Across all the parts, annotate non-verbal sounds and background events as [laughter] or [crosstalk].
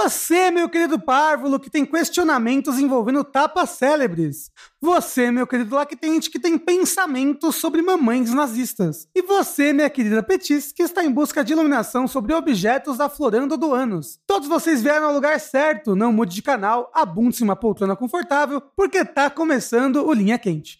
Você, meu querido párvulo, que tem questionamentos envolvendo tapas célebres. Você, meu querido lactente, que tem pensamentos sobre mamães nazistas. E você, minha querida Petis, que está em busca de iluminação sobre objetos aflorando do ânus. Todos vocês vieram ao lugar certo, não mude de canal, abunde-se uma poltrona confortável, porque tá começando o Linha Quente.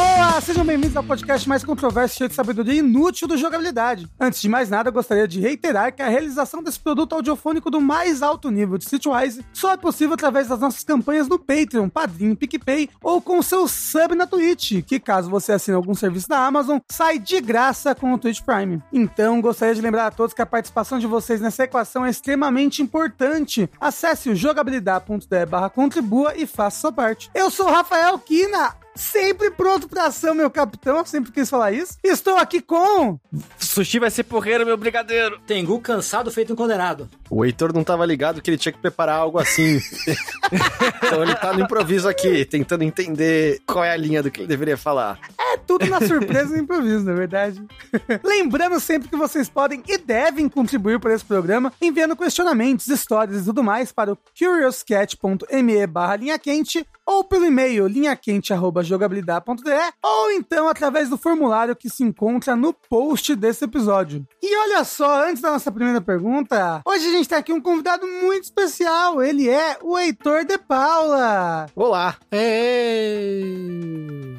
Pessoas! Sejam bem-vindos ao podcast mais controverso cheio de sabedoria inútil do jogabilidade. Antes de mais nada, gostaria de reiterar que a realização desse produto audiofônico do mais alto nível de Streetwise só é possível através das nossas campanhas no Patreon, Padrinho, PicPay ou com seu sub na Twitch, que caso você assine algum serviço da Amazon, sai de graça com o Twitch Prime. Então, gostaria de lembrar a todos que a participação de vocês nessa equação é extremamente importante. Acesse o jogabilidade.de contribua e faça sua parte. Eu sou o Rafael Kina, sempre pronto pra ação, meu capitão. Eu sempre quis falar isso. Estou aqui com. Sushi vai ser porreiro, meu brigadeiro. Tengu cansado feito um condenado. O Heitor não tava ligado que ele tinha que preparar algo assim. [laughs] então ele tá no improviso aqui, tentando entender qual é a linha do que ele deveria falar. É tudo na surpresa e improviso, na verdade. [laughs] Lembrando sempre que vocês podem e devem contribuir para esse programa enviando questionamentos, histórias e tudo mais para o curiouscat.me barra linha quente ou pelo e-mail linhaquente.jogabilidade.de ou então através do formulário que se encontra no post desse episódio. E olha só, antes da nossa primeira pergunta, hoje a gente tem aqui um convidado muito especial. Ele é o Heitor de Paula. Olá! Ei.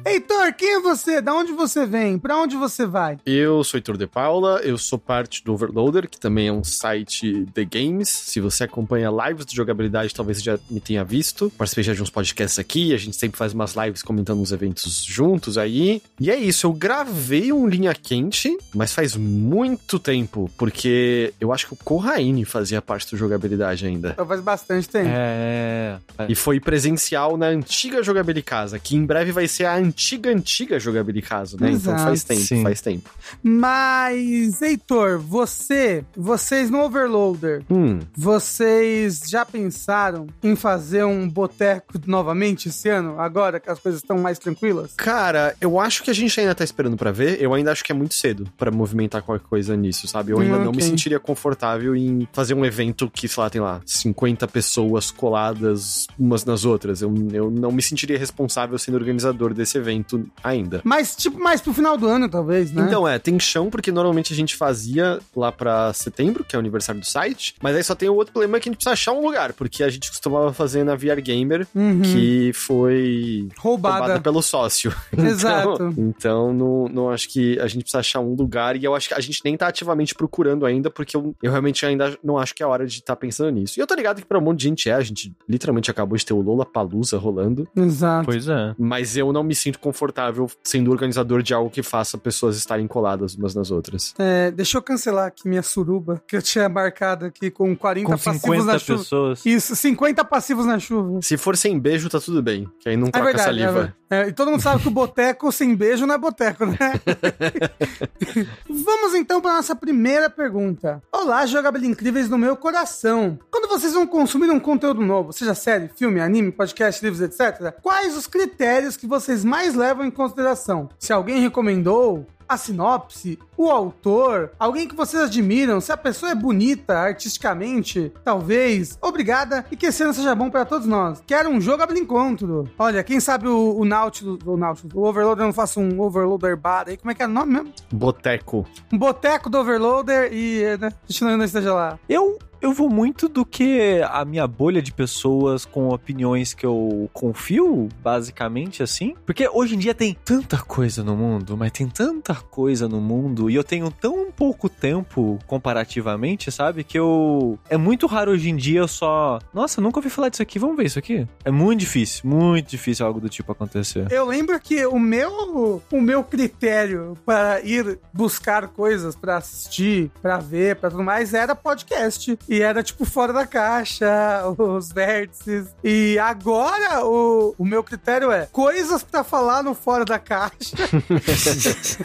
Heitor, quem é você? Da onde você vem? Pra onde você vai? Eu sou Heitor de Paula, eu sou parte do Overloader, que também é um site de games. Se você acompanha lives de jogabilidade, talvez você já me tenha visto. Participei já de uns podcasts aqui, a gente sempre faz umas lives comentando uns eventos juntos aí. E é isso, eu gravei um Linha Quente, mas faz muito tempo, porque eu acho que o Corraine fazia parte do jogabilidade ainda. Faz bastante tempo. É. E foi presencial na antiga Jogabilidade Casa, que em breve vai ser a antiga, antiga Jogabilidade Casa, né? Então Exato, faz tempo, sim. faz tempo. Mas, Heitor, você, vocês no Overloader, Hum, vocês já pensaram em fazer um boteco novamente esse ano, agora que as coisas estão mais tranquilas? cara, eu acho que a gente ainda tá esperando pra ver. Eu ainda acho que é muito cedo pra movimentar qualquer coisa nisso, sabe? Eu ainda Hum, não me ok. sentiria confortável em fazer um evento que, sei lá, tem lá 50 pessoas coladas umas nas outras. Eu, eu não me sentiria responsável sendo organizador desse evento ainda. Mas, tipo, mais pro final do ano, talvez, né? Então, é, tem chão, porque normalmente a gente fazia lá pra setembro, que é o aniversário do site, mas aí só tem o outro problema que a gente precisa achar um lugar, porque a gente costumava fazer na VR Gamer, Uhum. que foi Roubada. roubada pelo sócio. [laughs] Exato. Então, então não, não acho que a gente precisa achar um lugar, e eu acho que a gente nem tá ativamente procurando ainda, porque eu, eu realmente ainda não acho que é a hora de estar pensando nisso. E eu tô ligado que pra um monte de gente é, a gente literalmente acabou de ter o Lola Palusa rolando, Exato. Pois é. mas eu não me sinto confortável sendo organizador de algo que faça pessoas estarem coladas umas nas outras. É, deixa eu cancelar aqui minha suruba, que eu tinha marcado aqui com 40 Com passivos 50 na chuva. pessoas. Isso, 50 passivos na chuva. Se for sem beijo, tá tudo bem, que aí não É troca verdade. saliva. É, é, e todo mundo sabe que o boteco sem beijo não é boteco, né? [laughs] Vamos então para nossa primeira pergunta. Olá, jogabilidade incríveis no meu coração. Quando vocês vão consumir um conteúdo novo, seja série, filme, anime, podcast, livros, etc., quais os critérios que vocês mais levam em consideração? Se alguém recomendou, a sinopse, o autor, alguém que vocês admiram, se a pessoa é bonita artisticamente, talvez. Obrigada e que esse ano seja bom para todos nós. Quero um jogo encontro. Olha, quem sabe o, o Nautilus, o Nautilus, o Overloader não faça um Overloader bar aí, como é que é o nome mesmo? Boteco. Um boteco do Overloader e, né, a gente não esteja lá. Eu, eu vou muito do que a minha bolha de pessoas com opiniões que eu confio, basicamente, assim. Porque hoje em dia tem tanta coisa no mundo, mas tem tanta coisa no mundo e eu tenho tão pouco tempo comparativamente, sabe? Que eu. É muito raro hoje em dia eu só. Nossa, nunca ouvi falar disso aqui, vamos ver isso aqui. É muito difícil, muito difícil algo do tipo acontecer. Eu lembro que o meu, o meu critério para ir buscar coisas para assistir, para ver, para tudo mais era podcast. E era tipo fora da caixa, [laughs] os vértices. E agora o, o meu critério é coisas para falar no fora da caixa. [laughs]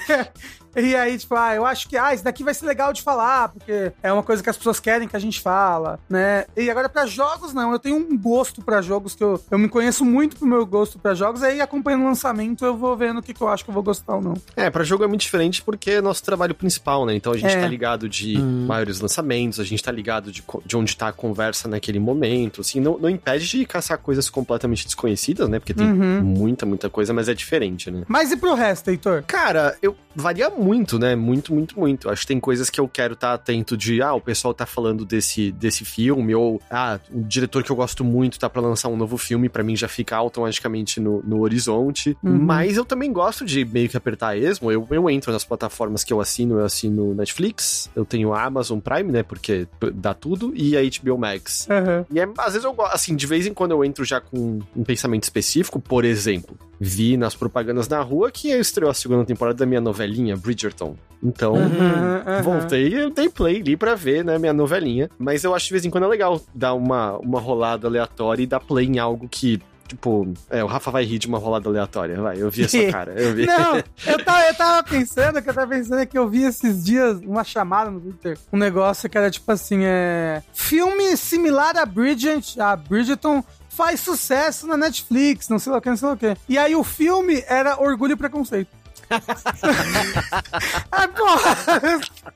[laughs] E aí, tipo, ah, eu acho que, ah, isso daqui vai ser legal de falar, porque é uma coisa que as pessoas querem que a gente fala, né? E agora pra jogos, não. Eu tenho um gosto pra jogos que eu, eu me conheço muito pro meu gosto pra jogos, aí acompanhando o lançamento eu vou vendo o que, que eu acho que eu vou gostar ou não. É, pra jogo é muito diferente porque é nosso trabalho principal, né? Então a gente É. tá ligado de Hum. maiores lançamentos, a gente tá ligado de, de onde tá a conversa naquele momento, assim, não, não impede de caçar coisas completamente desconhecidas, né? Porque tem Uhum. muita, muita coisa, mas é diferente, né? Mas e pro resto, Heitor? Cara, eu varia muito, né? Muito, muito, muito. Acho que tem coisas que eu quero estar atento de, ah, o pessoal tá falando desse, desse filme, ou, ah, o diretor que eu gosto muito tá pra lançar um novo filme, pra mim já fica automaticamente no, no horizonte. Uhum. Mas eu também gosto de meio que apertar esmo. Eu, eu entro nas plataformas que eu assino, eu assino Netflix, eu tenho Amazon Prime, né? Porque dá tudo, e a HBO Max. Aham. E é, às vezes eu gosto, assim, de vez em quando eu entro já com um pensamento específico, por exemplo, vi nas propagandas na rua que estreou a segunda temporada da minha novelinha, Bridgerton. Então, Uhum, uhum. voltei e dei play ali pra ver, né, minha novelinha. Mas eu acho de vez em quando é legal dar uma, uma rolada aleatória e dar play em algo que. Tipo, é, o Rafa vai rir de uma rolada aleatória, vai, eu vi essa [laughs] cara, eu vi. Não, [laughs] eu tava, eu tava pensando, o que eu tava pensando é que eu vi esses dias uma chamada no Twitter, um negócio que era tipo assim, é... Filme similar a Bridget, a Bridgerton faz sucesso na Netflix, não sei lá o que, não sei lá o que. E aí o filme era Orgulho e Preconceito. Ah, porra!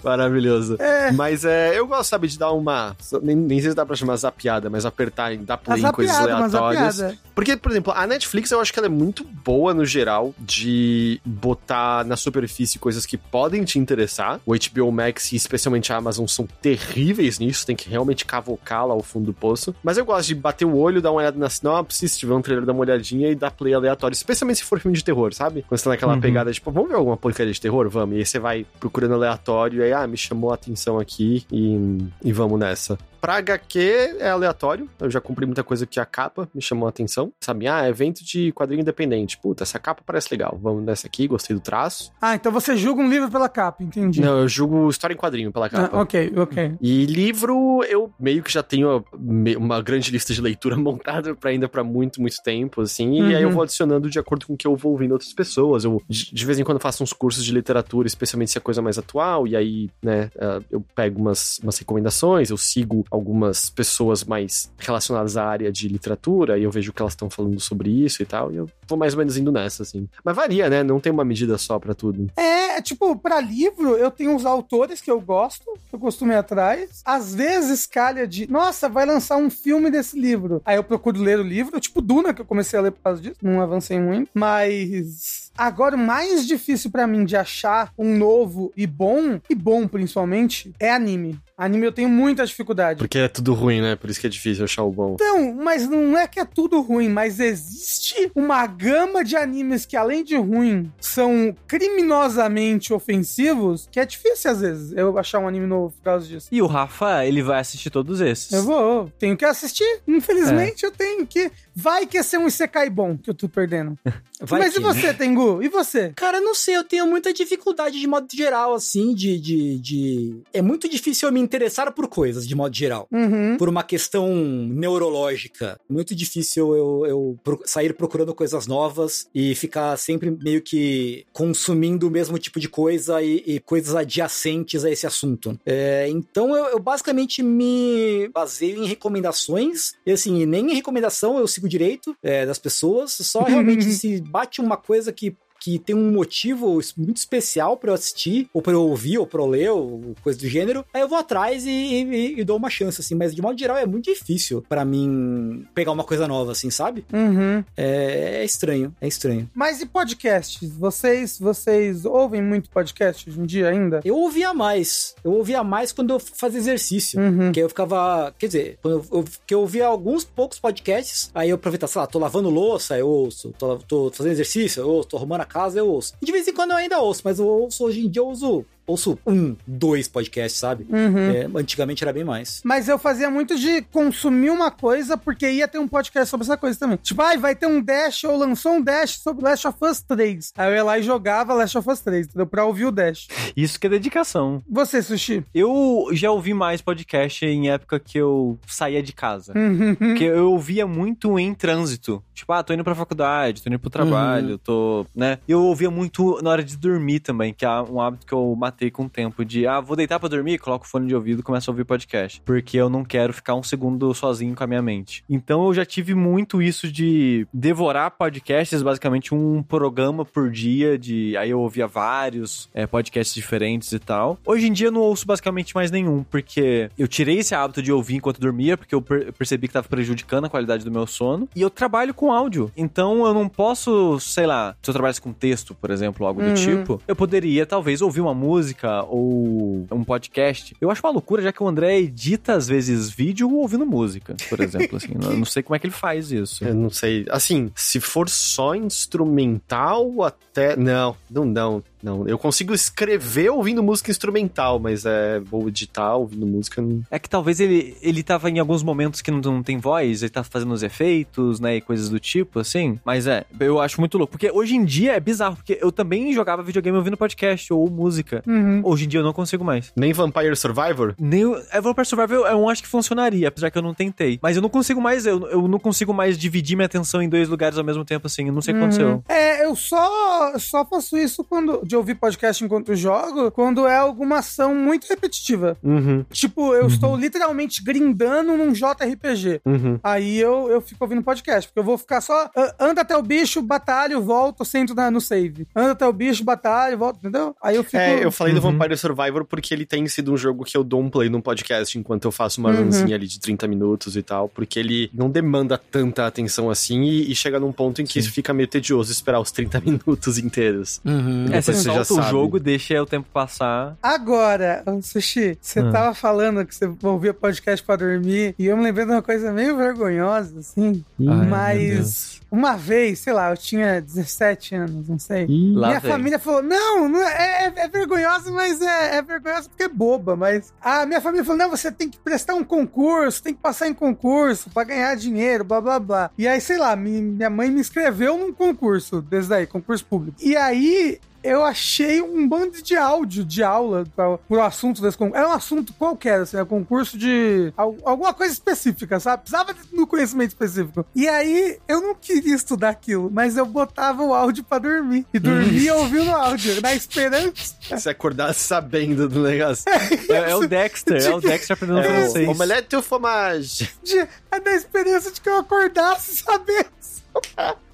Maravilhoso. É. Mas é, eu gosto, sabe, de dar uma. Nem, nem sei se dá pra chamar zapiada, mas apertar dar play em coisas aleatórias. Porque, por exemplo, a Netflix eu acho que ela é muito boa no geral de botar na superfície coisas que podem te interessar. O HBO Max e especialmente a Amazon são terríveis nisso, tem que realmente cavocar lá ao fundo do poço. Mas eu gosto de bater o olho, dar uma olhada na sinopse, se tiver um trailer, dar uma olhadinha e dar play aleatório, especialmente se for filme de terror, sabe? Quando você tá naquela Uhum. pegada, tipo, vamos ver alguma porcaria de terror? Vamos. E aí você vai procurando aleatório, e aí, ah, me chamou a atenção aqui e, e vamos nessa. Pra HQ é aleatório. Eu já cumpri muita coisa que a capa me chamou a atenção. Sabe, ah, evento de quadrinho independente. Puta, essa capa parece legal. Vamos nessa aqui, gostei do traço. Ah, então você julga um livro pela capa, entendi. Não, eu julgo história em quadrinho pela Ah, capa. ok, ok. E livro, eu meio que já tenho me- uma grande lista de leitura [laughs] montada pra ainda pra muito, muito tempo, assim. E aí eu Uhum. vou adicionando de acordo com o que eu vou ouvindo outras pessoas. Eu, de, de vez em quando, faço uns cursos de literatura, especialmente se é coisa mais atual. E aí, né, ah, eu pego umas, umas recomendações, eu sigo algumas pessoas mais relacionadas à área de literatura. E eu vejo que elas estão falando sobre isso e tal. E eu vou mais ou menos indo nessa, assim. Mas varia, né? Não tem uma medida só pra tudo. É, tipo, pra livro, eu tenho uns autores que eu gosto, que eu costumo ir atrás. Às vezes calha de, nossa, vai lançar um filme desse livro. Aí eu procuro ler o livro, tipo Duna, que eu comecei a ler por causa disso, não avancei muito. Mas agora o mais difícil pra mim de achar um novo e bom, e bom principalmente, é anime. Anime eu tenho muita dificuldade. Porque é tudo ruim, né? Por isso que é difícil achar o bom. Então, mas não é que é tudo ruim, mas existe uma gama de animes que, além de ruim, são criminosamente ofensivos, que é difícil, às vezes, eu achar um anime novo por causa disso. E o Rafa, ele vai assistir todos esses. Eu vou, tenho que assistir. Infelizmente, eu tenho que. Vai que é ser um Isekai bom que eu tô perdendo. [laughs] Vai mas que, e você, Tengu? E você? Cara, não sei, eu tenho muita dificuldade de modo geral, assim, de, de, de... É muito difícil eu me interessar por coisas, de modo geral. Uhum. Por uma questão neurológica. Muito difícil eu, eu pro- sair procurando coisas novas e ficar sempre meio que consumindo o mesmo tipo de coisa e, e coisas adjacentes a esse assunto. É, então eu, eu basicamente me baseio em recomendações. E assim, e nem em recomendação eu sigo direito é, das pessoas. Só realmente [laughs] se bate uma coisa que que tem um motivo muito especial pra eu assistir, ou pra eu ouvir, ou pra eu ler, ou coisa do gênero, aí eu vou atrás e, e- e dou uma chance, assim. Mas de modo geral é muito difícil pra mim pegar uma coisa nova, assim, sabe? Uhum. É, é estranho, é estranho. Mas e podcasts? Vocês, vocês ouvem muito podcast hoje em dia ainda? Eu ouvia mais. Eu ouvia mais quando eu fazia exercício. Uhum. Que aí eu ficava. Quer dizer, quando eu, eu, que eu ouvia alguns poucos podcasts, aí eu aproveitava, sei lá, tô lavando louça, eu ouço. Tô, tô fazendo exercício, eu ouço. Tô arrumando a casa, eu ouço. De vez em quando eu ainda ouço, mas eu ouço hoje em dia, eu uso ouço um, dois podcasts, sabe? Uhum. É, antigamente era bem mais. Mas eu fazia muito de consumir uma coisa porque ia ter um podcast sobre essa coisa também. Tipo, ai, vai ter um Dash ou lançou um Dash sobre Last of Us 3. Aí eu ia lá e jogava Last of Us 3, entendeu? Pra ouvir o Dash. Isso que é dedicação. Você, Sushi? Eu já ouvi mais podcast em época que eu saía de casa. Uhum. Porque eu ouvia muito em trânsito. Tipo, ah, tô indo pra faculdade, tô indo pro trabalho, tô, né? Eu ouvia muito na hora de dormir também, que é um hábito que eu matei com o tempo. De, ah, vou deitar pra dormir, coloco o fone de ouvido e começo a ouvir podcast. Porque eu não quero ficar um segundo sozinho com a minha mente. Então eu já tive muito isso de devorar podcasts, basicamente um programa por dia. de Aí eu ouvia vários é, podcasts diferentes e tal. Hoje em dia eu não ouço basicamente mais nenhum, porque eu tirei esse hábito de ouvir enquanto dormia, porque eu per- percebi que tava prejudicando a qualidade do meu sono. E eu trabalho com áudio. Então eu não posso, sei lá, se eu trabalhasse com texto, por exemplo, algo do Uhum. tipo, eu poderia talvez ouvir uma música ou um podcast. Eu acho uma loucura, já que o André edita às vezes vídeo ouvindo música, por [laughs] exemplo. assim. Eu não sei como é que ele faz isso. Eu não sei. Assim, se for só instrumental, até. Não, não, não. Não, eu consigo escrever ouvindo música instrumental, mas é vou editar ouvindo música. Não... É que talvez ele, ele tava em alguns momentos que não, não tem voz, ele tá fazendo os efeitos, né, e coisas do tipo, assim. Mas é, eu acho muito louco. Porque hoje em dia é bizarro, porque eu também jogava videogame ouvindo podcast ou música. Uhum. Hoje em dia eu não consigo mais. Nem Vampire Survivor? Nem é, Vampire Survivor eu acho que funcionaria, apesar que eu não tentei. Mas eu não consigo mais, eu, eu não consigo mais dividir minha atenção em dois lugares ao mesmo tempo, assim. Eu não sei o que aconteceu. É, eu só, só faço isso quando de ouvir podcast enquanto jogo, quando é alguma ação muito repetitiva. Uhum, Tipo, eu estou literalmente grindando num JRPG. uhum. Aí eu, eu fico ouvindo podcast, porque eu vou ficar só. ah, anda até o bicho, batalho, volto, sento na- no save. Anda até o bicho, batalho, volto, entendeu? Aí eu fico. É, eu falei do Uhum. Vampire Survivor porque ele tem sido um jogo que eu dou um play num podcast enquanto eu faço uma Uhum. runzinha ali de 30 minutos e tal, porque ele não demanda tanta atenção assim e, e chega num ponto em que Sim. fica meio tedioso esperar os 30 [laughs] minutos inteiros. Uhum. É, você solta o sabe. jogo, deixa o tempo passar. Agora, Sushi, você Ah. tava falando que você ouvia podcast pra dormir, e eu me lembrei de uma coisa meio vergonhosa, assim. Ai, meu mas Deus. Uma vez, sei lá, eu tinha 17 anos, não sei. Lá Minha vem. família falou: não, não é, é, é vergonhosa, mas é, é vergonhosa porque é boba. Mas a minha família falou: não, você tem que prestar um concurso, tem que passar em concurso pra ganhar dinheiro, blá blá blá. E aí, sei lá, mi- minha mãe me inscreveu num concurso desse daí, concurso público. E aí. Eu achei um bando de áudio de aula pra, pro assunto desse concurso. Era um assunto qualquer, assim, é um concurso de al- alguma coisa específica, sabe? Precisava do conhecimento específico. E aí, eu não queria estudar aquilo, mas eu botava o áudio pra dormir. E dormia ouvindo o áudio, na esperança. Se acordasse sabendo do negócio. É, é o Dexter, é o Dexter aprendendo É, francês. o omelete ou fromage? De, é da esperança de que eu acordasse sabendo.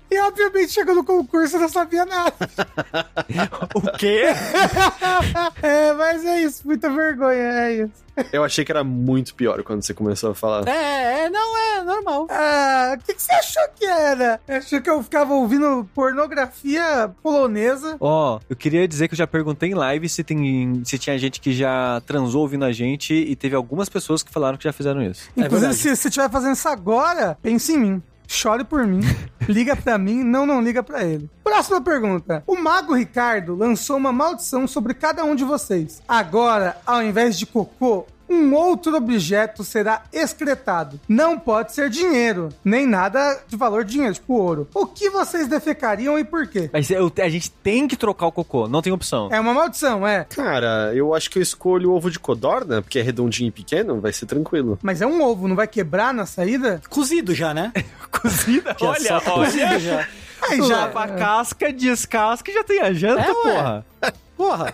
E obviamente chegou no concurso eu não sabia nada. [laughs] O quê? [laughs] é, mas é isso, muita vergonha, é isso. Eu achei que era muito pior quando você começou a falar. É, é, não, é normal. Ah, o que, que você achou que era? Achou que eu ficava ouvindo pornografia polonesa? Ó, eu queria dizer que eu já perguntei em live se, tem, se tinha gente que já transou ouvindo a gente e teve algumas pessoas que falaram que já fizeram isso. É Inclusive, verdade. se você estiver fazendo isso agora, pense em mim. Chore por mim. [laughs] Liga pra mim. Não, não liga pra ele. Próxima pergunta. O Mago Ricardo lançou uma maldição sobre cada um de vocês. Agora, ao invés de cocô, um outro objeto será excretado. Não pode ser dinheiro, nem nada de valor de dinheiro, tipo ouro. O que vocês defecariam e por quê? Mas eu- a gente tem que trocar o cocô, não tem opção. É uma maldição, é. Cara, eu acho que eu escolho o ovo de codorna, porque é redondinho e pequeno, vai ser tranquilo. Mas é um ovo, não vai quebrar na saída? Cozido já, né? [laughs] Cozida, Que é olha, só cozido olha. já. Aí já. Lava a casca, descasca e já tem a janta, É, ué. porra.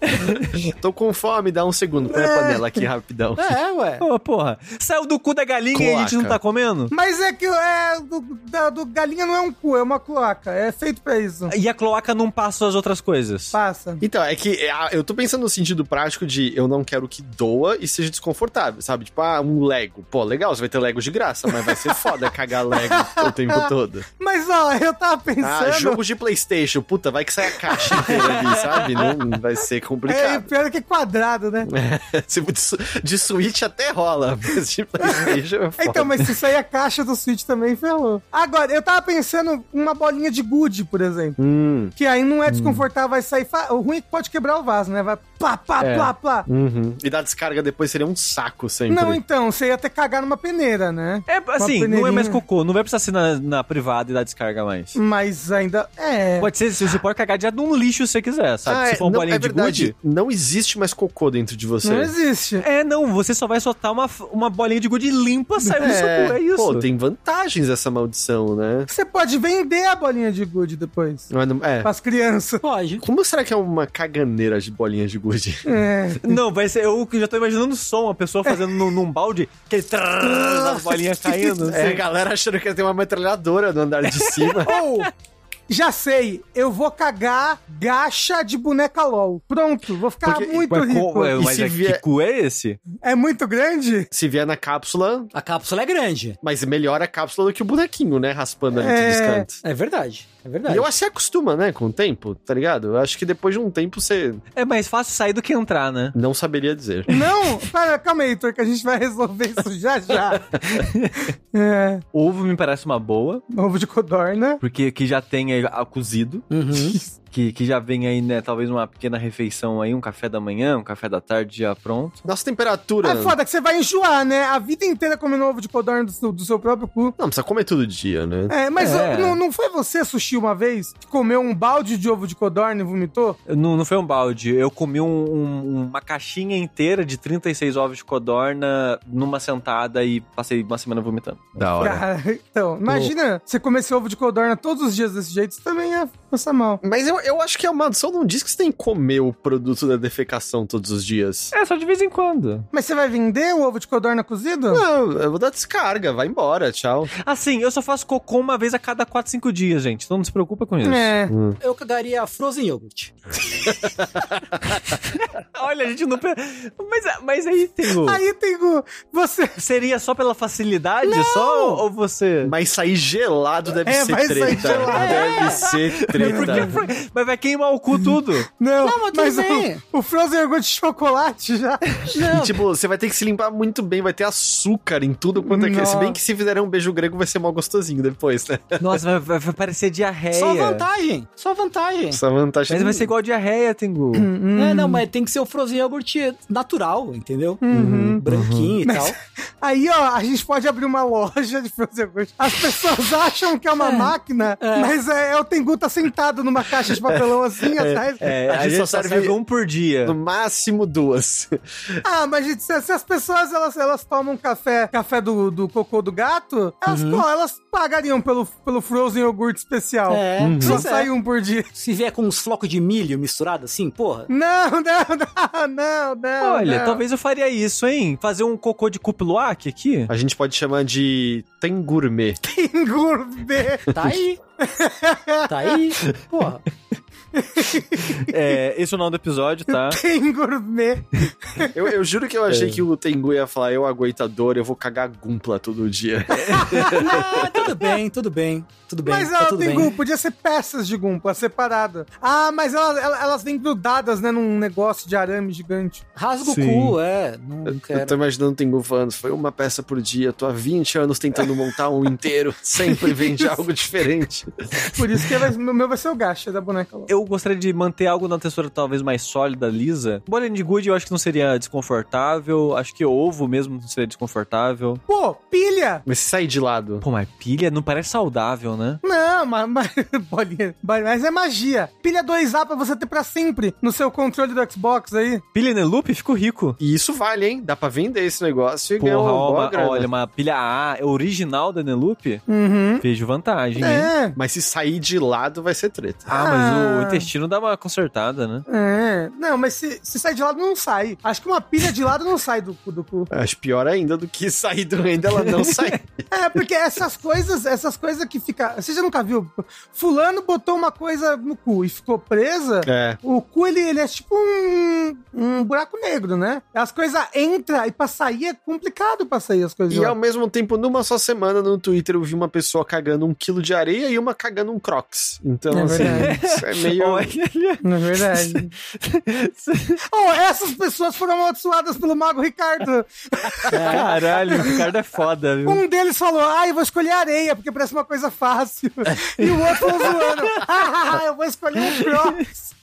[laughs] Tô com fome, dá um segundo. Põe a panela aqui rapidão. É, ué. Ô, porra, saiu do cu da galinha e a gente não Cloaca. tá comendo? Mas é que é, do, da- do galinha não é um cu, é uma cloaca. É feito pra isso. E a cloaca não passa as outras coisas. Passa. Então, é que é, eu tô pensando no sentido prático de eu não quero que doa e seja desconfortável, sabe? Tipo, ah, um Lego. Pô, legal, você vai ter Lego de graça, mas vai ser foda cagar Lego o tempo [laughs] todo. Mas ó, eu tava Ah, pensando. jogo de Playstation. Puta, vai que sai a caixa inteira ali, sabe? Não, vai vai ser É, complicado. pior que quadrado, né? [laughs] Se for de, su- de Switch até rola, [laughs] mas de Playstation é foda. Então, mas se sair a caixa do Switch também, ferrou. Agora, eu tava pensando uma bolinha de gude, por exemplo. Hum, Que aí não é desconfortável, vai sair. fa- O ruim é que pode quebrar o vaso, né? Vai plá, plá, É. plá, plá. uhum. E dar descarga depois seria um saco sempre. Não, então, você ia até cagar numa peneira, né? É, assim, não é mais cocô, não vai precisar ser na, na privada e dar descarga mais. Mas ainda. É. Pode ser, você pode cagar direto num lixo se você quiser, sabe? Ah, se é, for uma não, bolinha é de verdade. gude. Não existe mais cocô dentro de você. Não existe. É, não, você só vai soltar uma, uma bolinha de gude limpa, saiu do seu cu, é isso. Pô, tem vantagens essa maldição, né? Você pode vender a bolinha de gude depois. Mas não- É. Pras crianças. Pode. Como será que é uma caganeira de bolinhas de gude? É. [laughs] Não, vai ser. Eu já tô imaginando o som, a pessoa fazendo num, num balde, aquele trrr, as bolinhas [laughs] caindo. É, a assim. galera achando que ia ter uma metralhadora no andar de cima. [laughs] Ou. Já sei, eu vou cagar gacha de boneca LOL. Pronto, vou ficar Porque- muito Mas, rico. co- é, E mas se é, vier- que cu é esse? É muito grande? Se vier na cápsula, A cápsula é grande. mas melhor a cápsula do que o bonequinho, né? Raspando ali É. todos os cantos. É verdade. É E verdade. eu acho que você acostuma, né, com o tempo, tá ligado? Eu acho que depois de um tempo você É mais fácil sair do que entrar, né? não saberia dizer. [laughs] Não, para, calma aí, Heitor, que a gente vai resolver isso já já. [laughs] é, Ovo me parece uma boa, ovo de codorna. porque que já tem cozido. Uhum. [laughs] Que, que já vem aí, né, talvez uma pequena refeição aí, um café da manhã, um café da tarde já pronto. Nossa temperatura. É foda que você vai enjoar, né? A vida inteira comendo ovo de codorna do seu, do seu próprio cu. Não, precisa comer todo dia, né? É, mas É. Não, não foi você, Sushi, uma vez, que comeu um balde de ovo de codorna e vomitou? Não, não foi um balde, eu comi um- um- uma caixinha inteira de 36 ovos de codorna numa sentada e passei uma semana vomitando. Da hora. Cara, [laughs] então, imagina você comer esse ovo de codorna todos os dias desse jeito, você também ia passar mal. Mas eu, eu acho que a maldição não diz que você tem que comer o produto da defecação todos os dias. É, só de vez em quando. Mas você vai vender o ovo de codorna cozido? Não, eu vou dar descarga, vai embora, tchau. Assim, eu só faço cocô uma vez a cada 4, 5 dias, gente. Então não se preocupa com isso. É. Eu cagaria frozen yogurt. [laughs] Olha, a gente não. Mas, mas aí tem o. Aí tem o. Você. Seria só pela facilidade só? Ou você. Mas sair gelado deve É, ser vai sair treta. gelado. Deve ser treta. Mas vai queimar o cu tudo. [laughs] Não, Não, mas mas bem. o, o Frozen Yogurt de chocolate já. [laughs] E, tipo, você vai ter que se limpar muito bem, vai ter açúcar em tudo quanto é que. Se Nossa. bem que se fizer um beijo grego vai ser mal gostosinho depois, né? Nossa, vai, vai, vai parecer diarreia. Só vantagem. Só vantagem. Essa vantagem. Mas vai ser igual diarreia, Tengu. É, não, mas tem que ser o frozen yogurt natural, entendeu? Uhum. Branquinho e tal. [laughs] Aí, ó, a gente pode abrir uma loja de Frozen Yogurt. As pessoas acham que é uma máquina, mas é, é o Tengu tá sentado numa caixa de papelão assim atrás. É, A a, gente só só serve- serve um por dia. No máximo duas. Ah, mas gente, se, se as pessoas elas, elas tomam café, café do, do cocô do gato, elas, Uhum. pô, elas pagariam pelo, pelo Frozen Yogurt especial. É, Só pois é. sai um por dia. Se vier com uns flocos de milho misturado assim, porra. Não, [laughs] não, não, não, não. Olha, não. talvez eu faria isso, hein? Fazer um cocô de cupiluac aqui. A gente pode chamar de tem gourmet. Tem gourmet. Tá aí. Tá aí. Porra. É, esse é o nome do episódio, tá? [laughs] Tem gourmet. Eu, eu juro que eu achei que o Tengu ia falar, eu aguento a dor, eu vou cagar gumpla todo dia. [laughs] tudo bem, tudo bem. Tudo bem. Mas tá ela tudo tem gumpa, podia ser peças de gumpa, separada. Ah, mas elas, elas, elas vêm grudadas, né, num negócio de arame gigante. Rasga o cu, é. Não, não Eu quero. tô imaginando o Tengu falando, foi uma peça por dia, tô há 20 anos tentando montar um inteiro, sempre vende algo diferente. Por isso que vai- o meu vai ser o gacha da boneca. lá. Eu gostaria de manter algo na textura talvez mais sólida, lisa. Bolinha de gude eu acho que não seria desconfortável. Acho que ovo mesmo não seria desconfortável. Pô, pilha! Mas se sair de lado, Pô, mas pilha não parece saudável, né? Não, mas, mas, [laughs] bolinha, mas é magia. Pilha 2A pra você ter pra sempre no seu controle do Xbox aí. Pilha Neloop ficou rico. e isso vale, hein? Dá pra vender esse negócio e ganhar Porra, uma boa uma- grana. olha, uma pilha A original da Neloop, Uhum. vejo vantagem, hein? É, Mas se sair de lado, vai ser treta. Ah, mas Ah. o intestino dá uma consertada, né? é. Não, mas se, se sai de lado, não sai. Acho que uma pilha de lado não sai do, cu- do cu. Acho pior ainda do que sair doendo, ela não [laughs] sai. É, porque essas coisas, essas coisas que fica. Você já nunca viu? Fulano botou uma coisa no cu e ficou presa. É. O cu, ele, ele é tipo um, um buraco negro, né? As coisas entram e pra sair é complicado pra sair as coisas. E lá. ao mesmo tempo, numa só semana no Twitter, eu vi uma pessoa cagando um quilo de areia e uma cagando um crocs. Então, É assim, é meio [laughs] Na verdade. [laughs] oh, essas pessoas foram amaldiçoadas pelo Mago Ricardo. caralho, o Ricardo é foda, viu? Um deles falou, ah, eu vou escolher areia, porque parece uma coisa fácil. [laughs] E o outro falou zoando, ah, eu vou escolher um Crocs.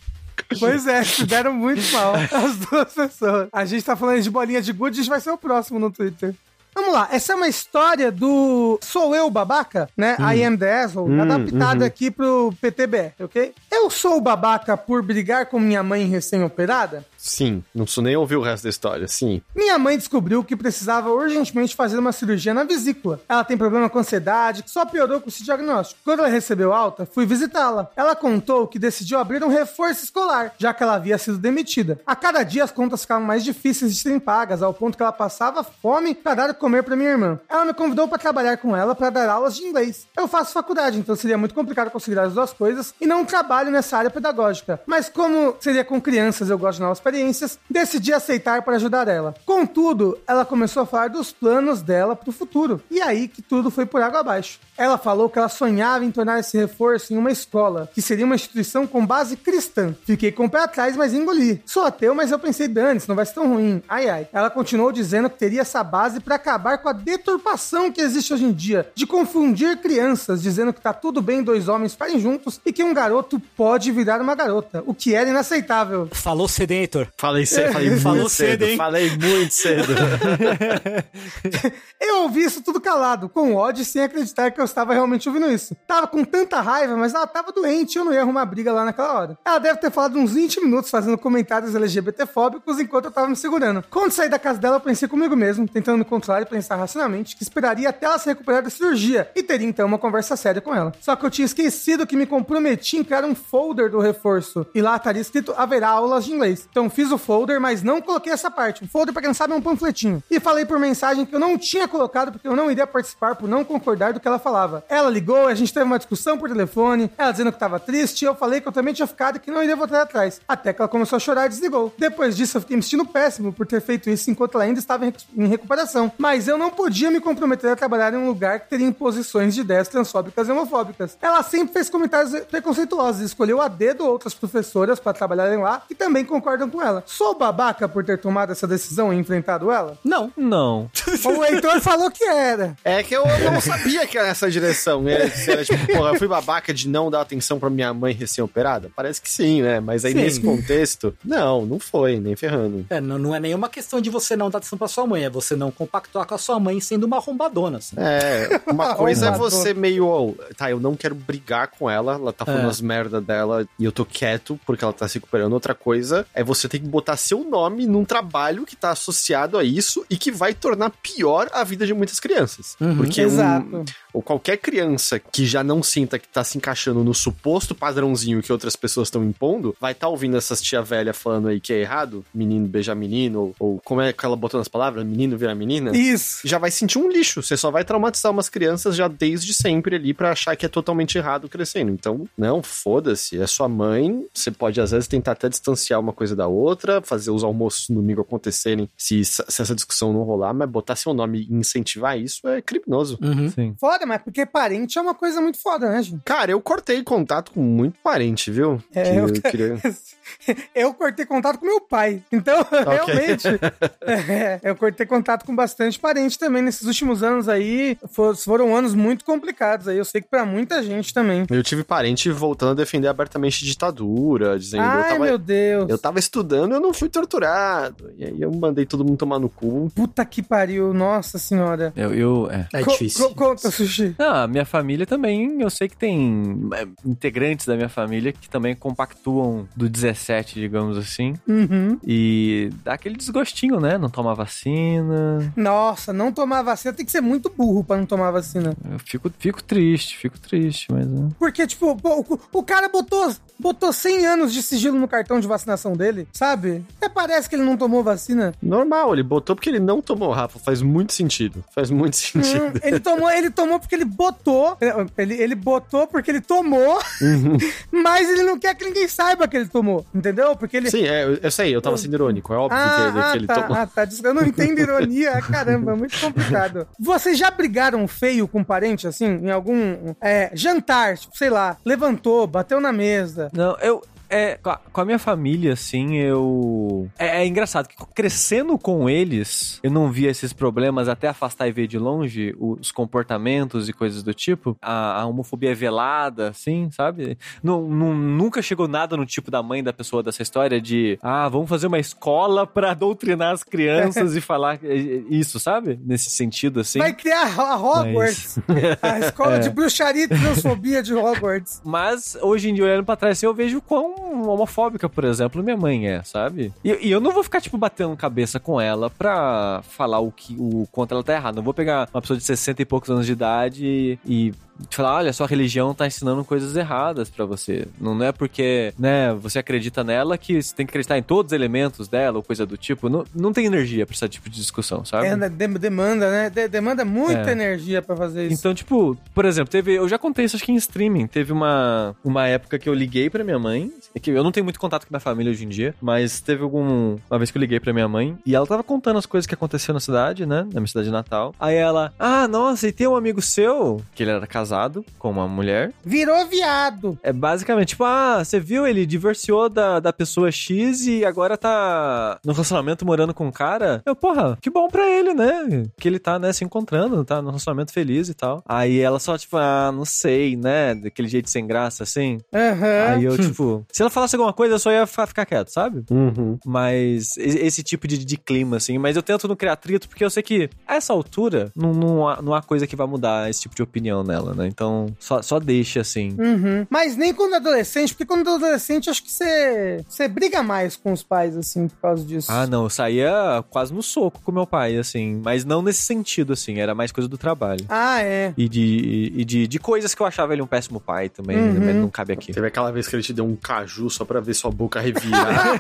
Pois é, se deram muito mal as duas pessoas. A gente tá falando de bolinha de gude, a gente vai ser o próximo no Twitter. Vamos lá, essa é uma história do Sou Eu Babaca, né? I am the asshole, adaptada aqui pro PTBR, ok? Eu sou babaca por brigar com minha mãe recém-operada? Sim, não preciso nem ouvir o resto da história. Sim. Minha mãe descobriu que precisava urgentemente fazer uma cirurgia na vesícula. Ela tem problema com ansiedade, que só piorou com esse diagnóstico. Quando ela recebeu alta, fui visitá-la. Ela contou que decidiu abrir um reforço escolar, já que ela havia sido demitida. A cada dia as contas ficavam mais difíceis de serem pagas, ao ponto que ela passava fome para dar de comer para minha irmã. Ela me convidou para trabalhar com ela para dar aulas de inglês. Eu faço faculdade, então seria muito complicado conseguir as duas coisas e não trabalho nessa área pedagógica. Mas como seria com crianças, eu gosto de novas experiências, decidi aceitar para ajudar ela. Contudo, ela começou a falar dos planos dela para o futuro. E aí que tudo foi por água abaixo. Ela falou que ela sonhava em tornar esse reforço em uma escola, que seria uma instituição com base cristã. Fiquei com o pé atrás, mas engoli. Sou ateu, mas eu pensei, isso não vai ser tão ruim. Ai ai. Ela continuou dizendo que teria essa base para acabar com a deturpação que existe hoje em dia, de confundir crianças, dizendo que tá tudo bem dois homens ficarem juntos e que um garoto pode virar uma garota, o que era inaceitável. Falou Sedentor. Falei cedo, falei [laughs] muito cedo, cedo, hein? falei muito cedo. [laughs] Eu ouvi isso tudo calado, com ódio sem acreditar que eu estava realmente ouvindo isso. Tava com tanta raiva, mas ela tava doente e eu não ia arrumar briga lá naquela hora. Ela deve ter falado uns 20 minutos fazendo comentários LGBTfóbicos enquanto eu tava me segurando. Quando saí da casa dela, eu pensei comigo mesmo, tentando me controlar e pensar racionalmente, que esperaria até ela se recuperar da cirurgia e teria então uma conversa séria com ela. Só que eu tinha esquecido que me comprometi em criar um folder do reforço e lá estaria escrito haverá aulas de inglês. Então fiz o folder, mas não coloquei essa parte. O folder, pra quem não sabe, é um panfletinho. E falei por mensagem que eu não tinha colocado porque eu não iria participar por não concordar do que ela falava. Ela ligou, a gente teve uma discussão por telefone, ela dizendo que tava triste, eu falei que eu também tinha ficado e que não iria voltar atrás. Até que ela começou a chorar e desligou. Depois disso, eu fiquei me sentindo péssimo por ter feito isso enquanto ela ainda estava em recuperação. Mas eu não podia me comprometer a trabalhar em um lugar que teria imposições de ideias transfóbicas e homofóbicas. Ela sempre fez comentários preconceituosos e escolheu a dedo outras professoras para trabalharem lá que também concordam com ela. Sou babaca por ter tomado essa decisão e enfrentado ela? Não. Não. [laughs] O Heitor falou que era. É que eu não sabia que era essa direção. Era, era tipo, porra, eu fui babaca de não dar atenção pra minha mãe recém-operada? Parece que sim, né? Mas aí Sim. nesse contexto, não, não foi, nem ferrando. É, não, não é nenhuma questão de você não dar atenção pra sua mãe, é você não compactuar com a sua mãe sendo uma arrombadona. Assim. É, uma [laughs] coisa é você meio, ó, tá, eu não quero brigar com ela, ela tá falando É. as merda dela e eu tô quieto porque ela tá se recuperando. Outra coisa é você ter que botar seu nome num trabalho que tá associado a isso e que vai tornar pior a vida de muitas crianças. Uhum. porque um- Exato. Ou qualquer criança que já não sinta que tá se encaixando no suposto padrãozinho que outras pessoas estão impondo, vai estar tá ouvindo essas tia velha falando aí que é errado, menino beijar menino, ou, ou como é que ela botou nas palavras, menino virar menina. Isso. Já vai sentir um lixo. Você só vai traumatizar umas crianças já desde sempre ali pra achar que é totalmente errado crescendo. Então, não, foda-se. É sua mãe. Você pode, às vezes, tentar até distanciar uma coisa da outra, fazer os almoços no domingo acontecerem se, se essa discussão não rolar, mas botar seu nome e incentivar isso é criminoso. Uhum. Sim. Foda, mas porque parente é uma coisa muito foda, né, gente? Cara, eu cortei contato com muito parente, viu? É, que eu- eu queria. [laughs] Eu cortei contato com meu pai. Então, [laughs] realmente, [laughs] é, eu cortei contato com bastante parente também. Nesses últimos anos aí, for- foram anos muito complicados aí. Eu sei que pra muita gente também. Eu tive parente voltando a defender abertamente ditadura, dizendo eu Ai, tava, meu Deus. eu tava estudando, eu não fui torturado. E aí eu mandei todo mundo tomar no cu. Puta que pariu, nossa senhora. Eu, eu é. É Co- difícil. co- conta, Sushi. Ah, minha família também, eu sei que tem é, integrantes da minha família que também compactuam do 17, digamos assim. Uhum. E dá aquele desgostinho, né? Não toma vacina. Nossa, não tomar vacina tem que ser muito burro pra não tomar vacina. Eu fico, fico triste, fico triste, mas. né? Porque, tipo, o, o cara botou, botou 100 anos de sigilo no cartão de vacinação dele. sabe? Até parece que ele não tomou vacina. Normal, ele botou porque ele não tomou, Rafa. Faz muito sentido. Faz muito sentido. Hum, ele tomou, ele tomou porque ele botou. Ele, ele botou porque ele tomou, Uhum. [laughs] mas ele não quer que ninguém saiba que ele tomou. Entendeu? Porque ele. Sim, é, eu, sei, eu tava sendo irônico. É óbvio que, ele, Ah, que ah, ele tá, tomou. ah, tá. Eu não entendo ironia. [laughs] Caramba, é muito complicado. Vocês já brigaram feio com um parente, assim, em algum é, jantar, tipo, sei lá, levantou, bateu na mesa. Não, eu. É, com a, minha família, assim, eu. É, é engraçado que crescendo com eles, eu não via esses problemas até afastar e ver de longe os comportamentos e coisas do tipo. A, a homofobia é velada, assim, sabe? Não, não- nunca chegou nada no tipo da mãe da pessoa dessa história de, ah, vamos fazer uma escola [laughs] pra doutrinar as crianças e falar isso, sabe? Nesse sentido, assim. Vai criar a Hogwarts. [laughs] A escola [laughs] É. de bruxaria e transfobia de Hogwarts. Mas hoje em dia, olhando pra trás, eu vejo quão homofóbica, por exemplo, minha mãe é, sabe? E, e eu não vou ficar, tipo, batendo cabeça com ela pra falar o que o quanto ela tá errada. Não vou pegar uma pessoa de 60 e poucos anos de idade e falar, olha, sua religião tá ensinando coisas erradas pra você. Não é porque, né, você acredita nela que você tem que acreditar em todos os elementos dela ou coisa do tipo. Não, não tem energia pra esse tipo de discussão, sabe? É, né, dem- demanda, né? De- demanda muita É. energia pra fazer isso. Então, tipo, por exemplo, teve. Eu já contei isso acho que em streaming. Teve uma, uma época que eu liguei pra minha mãe. é Que eu não tenho muito contato com minha família hoje em dia, mas teve algum. Uma vez que eu liguei pra minha mãe e ela tava contando as coisas que aconteceram na cidade, né? Na minha cidade natal. Aí ela, ah, nossa, e tem um amigo seu, que ele era casado com uma mulher. Virou viado. É basicamente, tipo, ah, você viu, ele divorciou da, da pessoa X e agora tá no relacionamento morando com um cara. Eu, porra, que bom pra ele, né? Que ele tá, né, se encontrando, tá no relacionamento feliz e tal. Aí ela só, tipo, ah, não sei, né? Daquele jeito sem graça, assim. Aham. Aí eu, tipo, se ela falasse alguma coisa, eu só ia ficar quieto, sabe? Uhum. Mas esse tipo de, de clima, assim. Mas eu tento não criar atrito, porque eu sei que a essa altura não, não, há, não há coisa que vai mudar esse tipo de opinião nela, né? Então, só, só deixa assim. Uhum. Mas nem quando adolescente, porque quando adolescente acho que você você briga mais com os pais, assim, por causa disso. Ah, não, eu saía quase no soco com meu pai, assim. Mas não nesse sentido, assim. Era mais coisa do trabalho. Ah, é. E de, e de, de coisas que eu achava ele um péssimo pai também. Uhum. Mas não cabe aqui. Teve aquela vez que ele te deu um caju só pra ver sua boca revirar.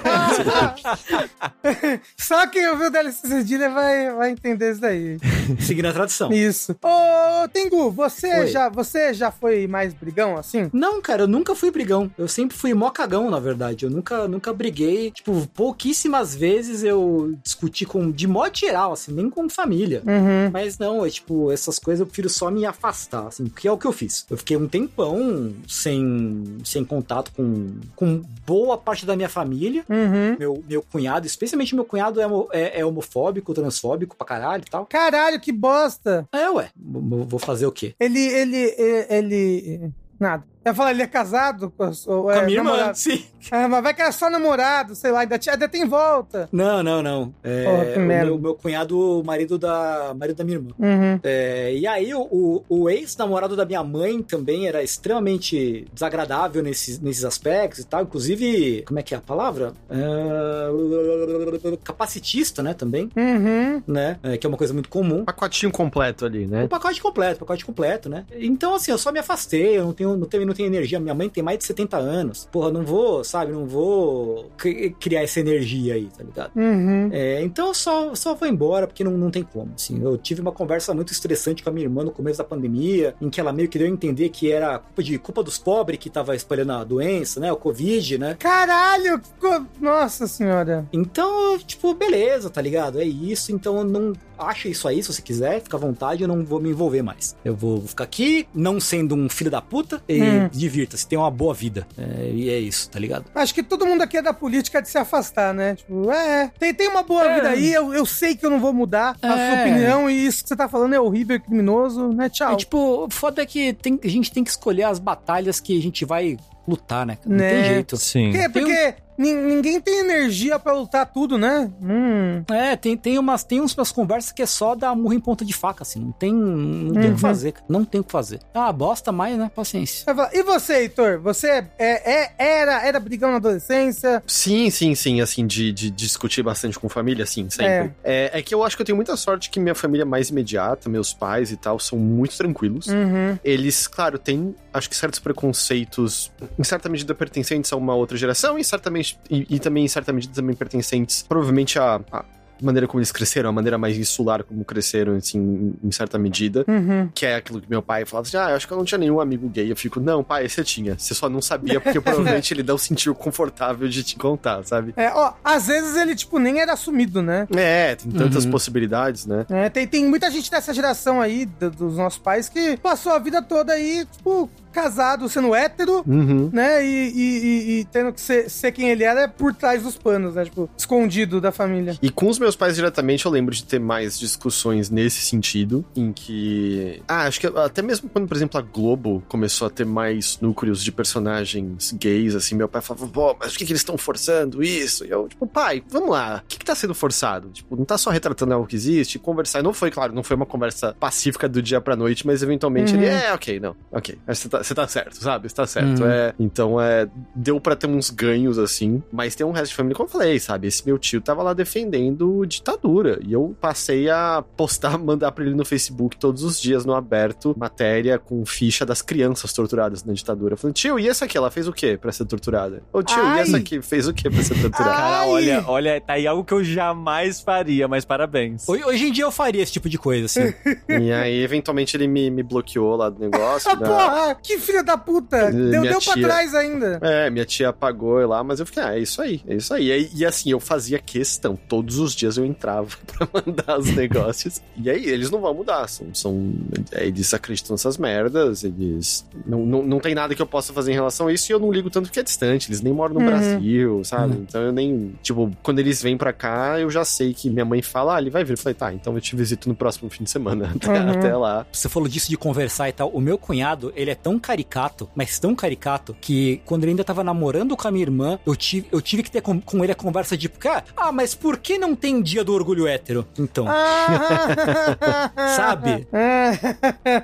[laughs] Só quem ouviu o DLC Cedilha vai, vai entender isso daí. Seguindo a tradição. Isso. Ô, Tengu, você Oi. já, você já foi mais brigão assim? Não, cara, eu nunca fui brigão. Eu sempre fui mó cagão, na verdade. Eu nunca, nunca briguei. Tipo, pouquíssimas vezes eu discuti com, de modo geral, assim, nem com família. Uhum. Mas não, é tipo, essas coisas eu prefiro só me afastar, assim, que é o que eu fiz. Eu fiquei um tempão sem, sem contato com, com boa parte da minha família. Uhum. Meu, meu cunhado, especialmente meu cunhado, é, é, é homofóbico, transfóbico pra caralho e tal. Caralho, que bosta. É, ué, vou vou fazer o quê? Ele, ele, ele, ele... Nada. Eu ia falar, ele é casado com a, Com é a minha irmã, sim. Ah, mas vai que era só namorado, sei lá, ainda, tinha- ainda tem volta. Não, não, não. É, Porra, que o merda. meu, meu cunhado, o marido da, marido da minha irmã. Uhum. É, e aí, o, o, o ex-namorado da minha mãe também era extremamente desagradável nesses, nesses aspectos e tal. Inclusive, como é que é a palavra? É, capacitista, né, também, Uhum. né? É, que é uma coisa muito comum. Pacotinho completo ali, né? O pacote completo, pacote completo, né? Então, assim, eu só me afastei, eu não tenho, não tenho, não tenho energia. Minha mãe tem mais de 70 anos. Porra, não vou, sabe, não vou cri- criar essa energia aí, tá ligado? Uhum. É, então eu só, só vou embora, porque não, não tem como. Assim, eu tive uma conversa muito estressante com a minha irmã no começo da pandemia, em que ela meio que deu a entender que era culpa, de, culpa dos pobres que tava espalhando a doença, né? O Covid, né? Caralho! co- Nossa senhora. Então, tipo, beleza, tá ligado? É isso, então eu não acha isso aí, se você quiser, fica à vontade, eu não vou me envolver mais. Eu vou ficar aqui, não sendo um filho da puta, e Hum. divirta-se, tenha uma boa vida. É, e é isso, tá ligado? Acho que todo mundo aqui é da política de se afastar, né? Tipo, é, tem, tem uma boa É. vida aí, eu, eu sei que eu não vou mudar a É. sua opinião e isso que você tá falando é horrível, é criminoso, né? Tchau. É, tipo, o foda é que tem- a gente tem que escolher as batalhas que a gente vai lutar, né? Não Né. tem jeito. Sim. Por quê? tem Porque nin- ninguém tem energia pra lutar tudo, né? Hum. É, tem, tem, umas, tem umas conversas que é só dar murro em ponta de faca, assim. Não tem, não tem o Uhum. que fazer, cara. Não tem o que fazer. Ah, bosta mais, né? Paciência. E você, Heitor? Você é, é- era, era brigão na adolescência? Sim, sim, sim, assim, de, de discutir bastante com família, sim, sempre. É. É, que eu acho que eu tenho muita sorte que minha família mais imediata, meus pais e tal, são muito tranquilos. Uhum. Eles, claro, têm, acho que certos preconceitos, em certa medida pertencentes a uma outra geração, em certa e, e também em certa medida também pertencentes, provavelmente a, a maneira como eles cresceram, a maneira mais insular como cresceram, assim, em, certa medida. Uhum. Que é aquilo que meu pai falava assim: ah, eu acho que eu não tinha nenhum amigo gay. Eu fico, não, pai, você tinha. Você só não sabia, porque [laughs] provavelmente ele não se sentiu confortável de te contar, sabe? É, ó, às vezes ele, tipo, nem era assumido, né? É, tem tantas Uhum. possibilidades, né? É, tem, tem muita gente dessa geração aí, do- dos nossos pais, que passou a vida toda aí, tipo, casado, sendo hétero, Uhum. né? E, e- e- e tendo que ser, ser quem ele era por trás dos panos, né? Tipo, escondido da família. E com os meus pais diretamente, eu lembro de ter mais discussões nesse sentido, em que. Ah, acho que até mesmo quando, por exemplo, a Globo começou a ter mais núcleos de personagens gays, assim, meu pai falava, pô, mas por que, que eles estão forçando isso? E eu, tipo, pai, vamos lá, o que, que tá sendo forçado? Tipo, não tá só retratando algo que existe, conversar. E não foi, claro, não foi uma conversa pacífica do dia pra noite, mas eventualmente Uhum. ele, é, ok, não, ok. Você tá, você tá certo, sabe? Você tá certo. Uhum. É, então, é, deu pra ter uns ganhos, assim, mas tem um resto de família, como eu falei, sabe? Esse meu tio tava lá defendendo ditadura. E eu passei a postar, [laughs] mandar pra ele no Facebook todos os dias, no aberto, matéria com ficha das crianças torturadas na ditadura. Falando, tio, e essa aqui? Ela fez o quê pra ser torturada? Ô, tio, Ai. e essa aqui fez o quê pra ser torturada? Cara, olha, olha, tá aí algo que eu jamais faria, mas parabéns. Hoje, em dia eu faria esse tipo de coisa, assim. [laughs] e aí, eventualmente, ele me, me bloqueou lá do negócio. Ah, da- porra! Que filho da puta! Deu, minha deu pra tia- trás ainda. É, minha tia apagou lá, mas eu fiquei, ah, é isso aí, é isso aí. E, e assim, eu fazia questão, todos os dias eu entrava [laughs] pra mandar os negócios. E aí, eles não vão mudar, são, são é, eles acreditam nessas merdas, eles... Não, não, não tem nada que eu possa fazer em relação a isso e eu não ligo tanto que é distante, eles nem moram no Uhum. Brasil, sabe? Uhum. Então eu nem, tipo, quando eles vêm pra cá, eu já sei que minha mãe fala, ah, ele vai vir. Eu falei, tá, então eu te visito no próximo fim de semana, [laughs] até, Uhum. até lá. Você falou disso de conversar e tal. O meu cunhado, ele é tão caricato, mas tão caricato, que quando ele ainda tava namorando com a minha irmã, eu tive, eu tive que ter com, com ele a conversa de, cara, ah, mas por que não tem dia do orgulho hétero? Então. [laughs] Sabe? [laughs]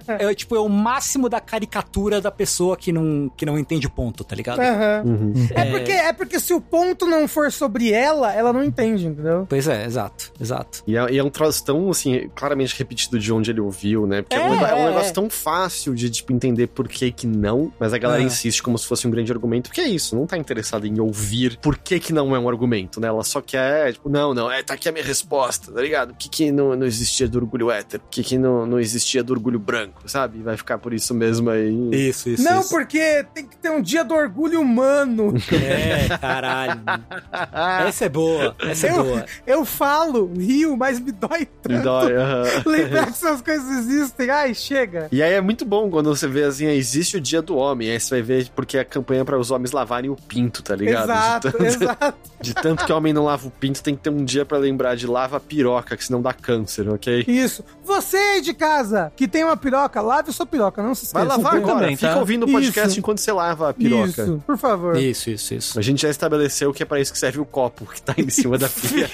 É, tipo, é o máximo da caricatura da pessoa que não, que não entende o ponto, tá ligado? Aham. Uhum. É, porque, é porque se o ponto não for sobre ela, ela não entende, entendeu? Pois é, exato, exato. E é, e é um troço tão, assim, claramente repetido de onde ele ouviu, né? Porque é, um, É, é um é, negócio é. tão fácil de, tipo, entender por que que não, mas a galera É. insiste como se fosse um grande argumento, porque é isso, não tá interessada em ouvir por que que não é um argumento, né? Ela só quer, tipo, não, não, é, tá aqui a minha resposta, tá ligado? Por que que não, não existia do orgulho hétero? Por que que não, não existia do orgulho branco, sabe? Vai ficar por isso mesmo aí. Isso, isso. não, isso. porque tem que ter um dia do orgulho humano. É, caralho. [laughs] Essa é boa, essa é Eu- boa. Eu falo, rio, mas me dói Me tanto. dói, aham. [laughs] Lembrar que essas coisas existem. Ai, chega. E aí é muito bom quando você vê assim, existe o dia do homem, aí você vai ver porque a campanha para os homens lavarem o pinto, tá ligado? De Exato, tanto- [laughs] exato. De tanto que homem não lava o pinto, tem que ter um dia pra lembrar de lava a piroca, que senão dá câncer, ok? Isso. Você aí de casa que tem uma piroca, lave sua piroca, não se esqueça. Vai lavar agora, também, fica tá? ouvindo o podcast Isso. enquanto você lava a piroca. Isso, por favor. Isso, isso, isso. A gente já estabeleceu que é pra isso que serve o copo que tá em [laughs] cima da pia.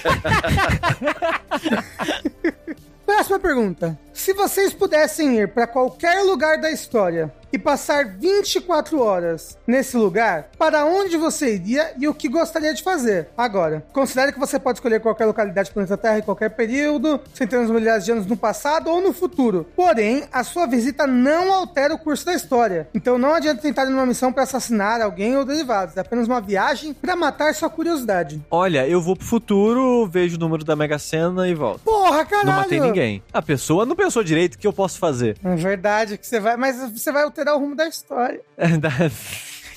Próxima pergunta. Se vocês pudessem ir pra qualquer lugar da história e passar 24 horas nesse lugar, para onde você iria e o que gostaria de fazer? Agora, considere que você pode escolher qualquer localidade do planeta Terra em qualquer período, centenas de milhares de anos no passado ou no futuro. Porém, a sua visita não altera o curso da história. Então não adianta tentar ir numa missão para assassinar alguém ou derivados. É apenas uma viagem para matar sua curiosidade. Olha, eu vou pro futuro, vejo o número da Mega Sena e volto. Porra, caralho! Não matei ninguém. A pessoa não pensou direito o que eu posso fazer. É verdade que você vai, mas você vai alterar o rumo da história. [laughs]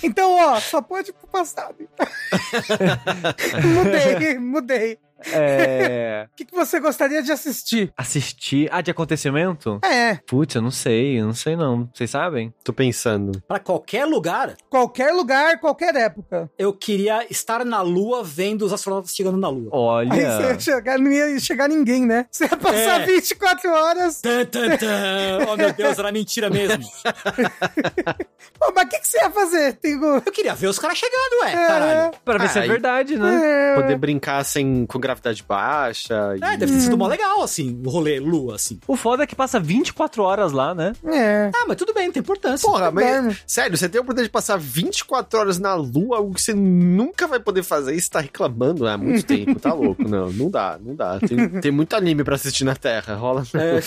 Então, ó, só pode ir pro passado. [laughs] [laughs] mudei, mudei. É. [laughs] O que, que você gostaria de assistir? Assistir. Ah, de acontecimento? É, Putz, eu não sei, eu não sei não. Vocês sabem? Tô pensando. Pra qualquer lugar, qualquer lugar, qualquer época. eu queria estar na Lua vendo os astronautas chegando na Lua. Aí Olha. você ia chegar, não ia chegar ninguém, né? Você ia passar É. 24 horas. Oh, meu Deus, era mentira mesmo. [laughs] Pô, mas o que, que você ia fazer? Tem... Eu queria ver os caras chegando, ué, É. caralho. Pra ver se é verdade, né? É, Poder brincar sem, com gravidade baixa. É, e- deve ter sido mó legal, assim, o rolê lua, assim. O foda é que passa 24 horas lá, né? É. Ah, mas tudo bem, não tem importância. Porra, mas. Sério, você tem a oportunidade de passar 24 horas na lua, algo que você nunca vai poder fazer e você tá reclamando há muito [laughs] tempo, tá louco? Não, não dá, não dá. Tem, tem muito anime pra assistir na Terra, rola. É.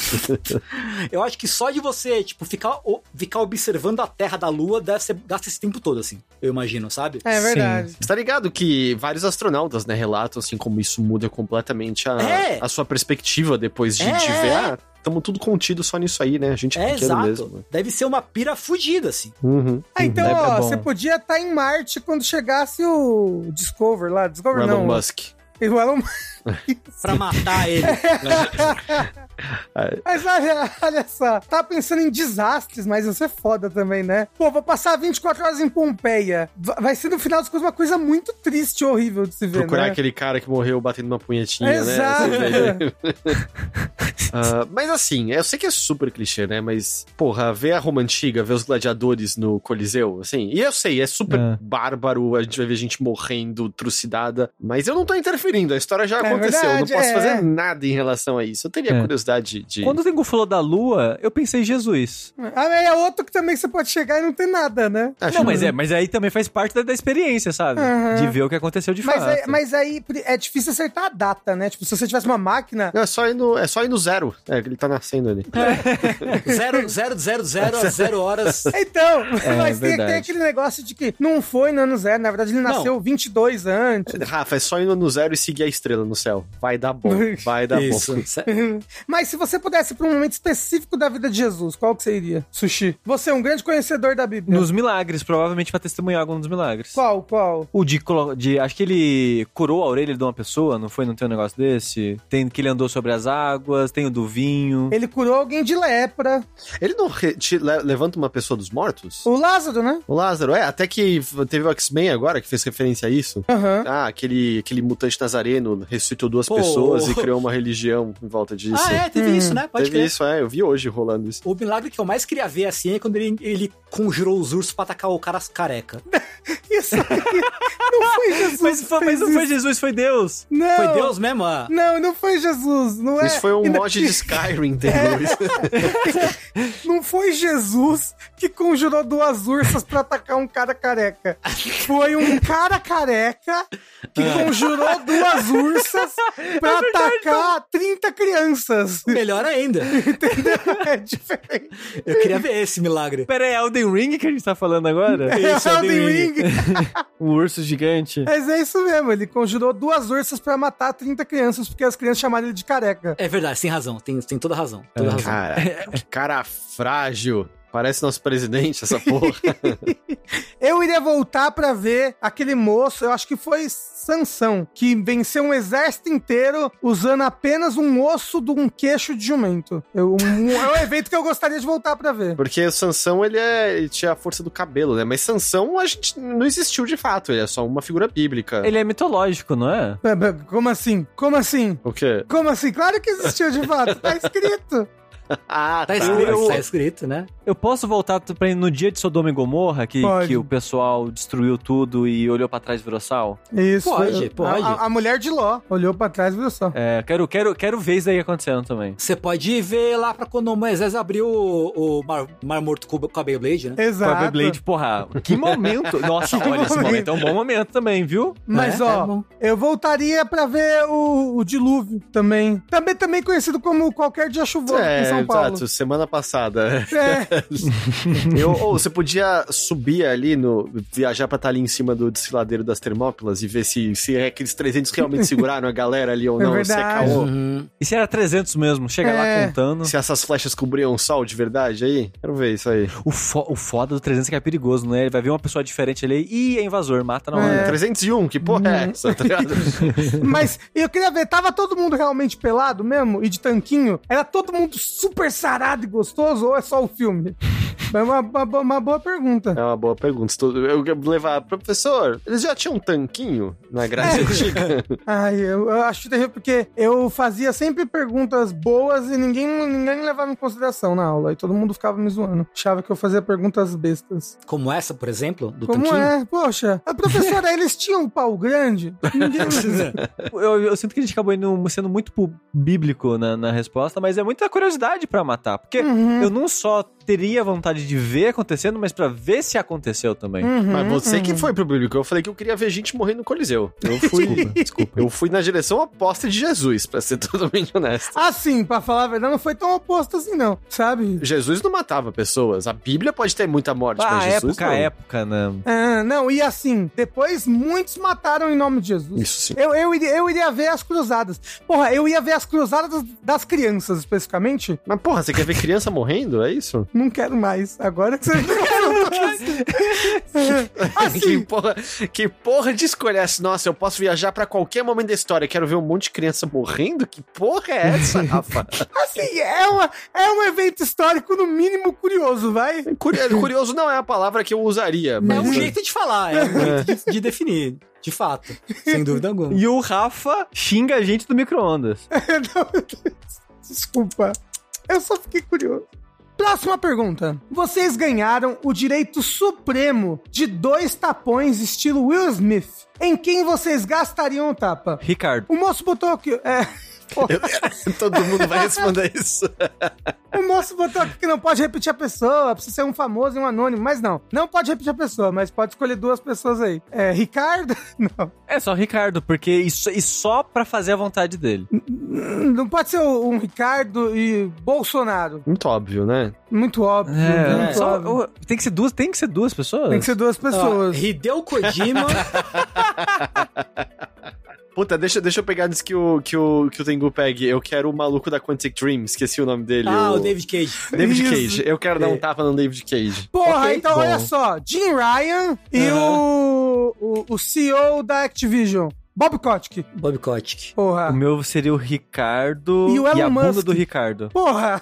[laughs] Eu acho que só de você, tipo, ficar, ficar observando a Terra da Lua, deve ser, gasta esse tempo todo, assim. Eu imagino, sabe? É verdade. Você tá ligado que vários astronautas, né, relatam assim como isso muda completamente a, É. a sua perspectiva depois de, É, de ver, é. ah, tamo tudo contido só nisso aí, né? A gente é, É, pequeno exato. mesmo. Deve ser uma pira fudida, assim. Uhum. Ah, então, É- é ó, bom. você podia estar em Marte quando chegasse o Discover lá. O Discover Elon não. Musk. [laughs] O Elon [laughs] Pra matar ele. [laughs] [laughs] Mas olha, [laughs] olha só, tava pensando em desastres, mas isso é foda também, né? Pô, vou passar 24 horas em Pompeia. Va- Vai ser no final das coisas uma coisa muito triste e horrível de se ver, Procurar né? aquele cara que morreu batendo uma punhetinha, Exato. né? [laughs] Ah, mas assim, eu sei que é super clichê, né? Mas, porra, ver a Roma Antiga, ver os gladiadores no Coliseu, assim. E eu sei, é super É. bárbaro, a gente vai ver gente morrendo, trucidada. Mas eu não tô interferindo, a história já É aconteceu. eu não verdade, posso é. fazer nada em relação a isso. Eu teria É. curiosidade de. Quando o Tengu falou da lua, eu pensei em Jesus. Ah, mas é outro que também você pode chegar e não ter nada, né? Acho Não, que- mas é, mas aí também faz parte da, da experiência, sabe? Aham. De ver o que aconteceu de Mas fato. aí, mas aí é difícil acertar a data, né? Tipo, se você tivesse uma máquina. Não, é só ir no, é só ir no zero. É, ele tá nascendo ali. [laughs] Zero, zero, zero, zero a [laughs] zero horas. Então, [laughs] mas tem, tem aquele negócio de que não foi no ano zero, na verdade ele Não. nasceu 22 antes. Rafa, é só ir no zero e seguir a estrela no céu. Vai dar bom. Vai dar Isso. bom. Mas se você pudesse ir pra um momento específico da vida de Jesus, qual que você iria? Sushi. Você é um grande conhecedor da Bíblia. Nos milagres, provavelmente vai testemunhar algum dos milagres. Qual, qual? O de, de. Acho que ele curou a orelha de uma pessoa, não foi? Não tem um negócio desse? Tem que ele andou sobre as águas, tem o do vinho. Ele curou alguém de lepra. Ele não re- te le- levanta uma pessoa dos mortos? O Lázaro, né? O Lázaro, é, até que teve o X-Men agora que fez referência a isso. Aham. Ah, aquele, aquele mutante nazareno ressuscitou duas Pô. pessoas e criou uma religião em volta disso. Ah, é, teve Hum. isso, né? Pode Teve crer. isso, é, eu vi hoje rolando isso. O milagre que eu mais queria ver assim é quando ele, ele conjurou os ursos pra atacar o cara careca. [laughs] Isso aí não foi Jesus. Mas, foi- mas não foi. Jesus, foi Deus. Não. Foi Deus mesmo? Ah, Não, não foi Jesus. Não é. Isso foi um mod de Skyrim, entendeu? [laughs] Não foi Jesus que conjurou duas ursas pra atacar um cara careca. Foi um cara careca que conjurou duas ursas pra atacar 30 crianças. Melhor ainda. Entendeu? É diferente. Eu queria ver esse milagre. Pera aí, é Elden Ring que a gente tá falando agora? Isso, é o Elden Elden Ring. o [laughs] urso gigante. Mas é isso mesmo, ele conjurou duas ursas pra matar 30 crianças, porque as crianças chamaram ele de careca. É verdade, tem razão. Tem, tem toda razão. Toda razão. Cara, [laughs] cara frágil. Parece nosso presidente, essa porra. [laughs] Eu iria voltar pra ver aquele moço, eu acho que foi Sansão, que venceu um exército inteiro usando apenas um osso de um queixo de jumento. Eu- um- é um evento que eu gostaria de voltar pra ver. Porque o Sansão, ele, é, ele tinha a força do cabelo, né? Mas Sansão, a gente não existiu de fato. Ele é só uma figura bíblica. Ele é mitológico, não é? É, é, Como assim? Como assim? O quê? Como assim? Claro que existiu de fato, tá escrito. [laughs] Ah, Tá tá. escrito, eu- tá escrito, né? Eu posso voltar pra ir no dia de Sodoma e Gomorra, que, Pode. que o pessoal destruiu tudo e olhou pra trás e virou sal? Isso. Pode, pode. A, a- mulher de Ló olhou pra trás e viu só. É, quero, quero, quero ver isso aí acontecendo também. Você pode ver lá pra quando o Moisés abriu o, o mar, mar Morto com, com a Beyblade, né? Com a Exato. Beyblade, porra, que momento! [laughs] Nossa, Que olha, esse momento. momento é um bom momento também, viu? Mas, É, ó, é eu voltaria pra ver o, o dilúvio também. Também, também conhecido como qualquer dia chuvoso É, São Paulo. exato, semana passada. É, [laughs] Eu, ou você podia subir ali no. viajar pra estar ali em cima do desfiladeiro das Termópilas e ver se, se é aqueles 300 realmente seguraram a galera ali ou É não. se é verdade. caô. Uhum. E se era 300 mesmo? Chega É. lá contando. Se essas flechas cobriam o sol de verdade aí? Quero ver isso aí. O, fo- o foda do 300 é que é perigoso, né? Ele vai ver uma pessoa diferente ali e é invasor, mata na hora. É. 301, que porra é essa, tá ligado? [laughs] mas eu queria ver, tava todo mundo realmente pelado mesmo? E de tanquinho? Era todo mundo super sarado e gostoso ou é só o filme? É uma, uma, uma boa pergunta. É uma boa pergunta. Eu ia levar, professor, eles já tinham um tanquinho na Grécia É. Antiga? [laughs] Ai, eu, eu acho terrível porque eu fazia sempre perguntas boas e ninguém, ninguém levava em consideração na aula. E todo mundo ficava me zoando. Achava que eu fazia perguntas bestas. Como essa, por exemplo, do Como tanquinho. é? Poxa, a professora, [laughs] eles tinham um pau grande? Ninguém... [laughs] Eu, eu sinto que a gente acabou indo, sendo muito bíblico na, na resposta, mas é muita curiosidade pra matar. Porque Uhum, eu não só teria vontade de ver acontecendo, mas pra ver se aconteceu também. uhum, Mas você que uhum. foi pro bíblico. Eu falei que eu queria ver gente morrendo no Coliseu. Eu [laughs] fui. Desculpa, desculpa. Eu fui na direção oposta de Jesus, pra ser [laughs] totalmente honesto. Assim, pra falar a verdade, não foi tão oposto assim, não. Sabe? Jesus não matava pessoas. A Bíblia pode ter muita morte, Ah, mas Jesus época, não. época, né? Ah, não, e assim, depois muitos mataram em nome de Jesus. Isso sim. Eu, eu, iria, eu iria ver as cruzadas. Porra, eu ia ver as cruzadas das crianças, especificamente. Mas porra, você quer ver criança [laughs] morrendo? É isso? Não quero mais. Agora que você. [laughs] que, assim, porra, que porra de escolha é essa? Nossa, eu posso viajar pra qualquer momento da história. Quero ver um monte de criança morrendo? Que porra é essa, [laughs] Rafa? assim é, uma, é um evento histórico, no mínimo, curioso, vai? Curi- Curioso não é a palavra que eu usaria, É mas... um jeito de falar, é um [laughs] jeito de, de definir. De fato. Sem dúvida alguma. E o Rafa xinga a gente do micro-ondas. Desculpa. Eu só fiquei curioso. Próxima pergunta. Vocês ganharam o direito supremo de dois tapões estilo Will Smith. Em quem vocês gastariam o tapa? Ricardo. O moço botou aqui. É. Eu- [laughs] Todo mundo vai responder isso. [laughs] O moço botou aqui que não pode repetir a pessoa, precisa ser um famoso e um anônimo, mas não. Não pode repetir a pessoa, mas pode escolher duas pessoas aí. É, Ricardo? [laughs] Não. É só Ricardo, porque isso, e só pra fazer a vontade dele. Não pode ser um Ricardo e Bolsonaro. Muito óbvio, né? Muito óbvio. É, muito só- óbvio. o- tem que ser duas, tem que ser duas pessoas. Tem que ser duas Ó, pessoas. Hideo Kojima. Puta, deixa, deixa eu pegar antes que o, que, o, que o Tengu pegue. Eu quero o maluco da Quantic Dream, esqueci o nome dele. ah, o David Cage. David Isso. Cage. Eu quero dar um É. tapa no David Cage. Porra, Ok, então bom. olha só. Jim Ryan e o, o, o CEO da Activision. Bob Kotick. Bob Kotick. O Porra. meu seria o Ricardo E o Elon a bunda Musk. do Ricardo. Porra.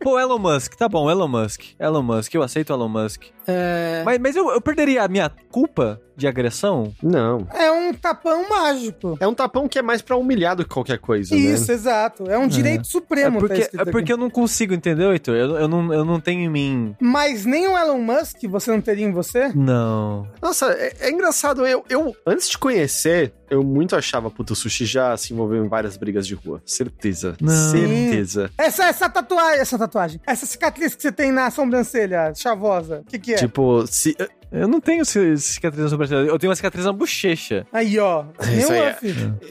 Pô, Elon Musk, tá bom, Elon Musk. Elon Musk, eu aceito Elon Musk. É... Mas, mas eu, eu perderia a minha culpa de agressão? Não. É um tapão mágico. É um tapão que é mais pra humilhar do que qualquer coisa, Isso, né? exato. É um direito É supremo. tá porque, escrito é aqui. porque eu não consigo, entendeu, Heitor? Eu, eu, não, eu não tenho em mim. Mas nem o Elon Musk você não teria em você? Não. Nossa, é, é engraçado. Eu, eu, antes de conhecer, eu muito achava, puta, o sushi já se envolveu em várias brigas de rua. Certeza. Não. Certeza. Essa, essa tatuagem, essa tatuagem, essa cicatriz que você tem na sobrancelha chavosa, o que que é? Tipo, se. Eu não tenho ci- cicatriz na sobrancelha. Eu tenho uma cicatriz na bochecha. Aí, ó. [laughs] Isso aí é-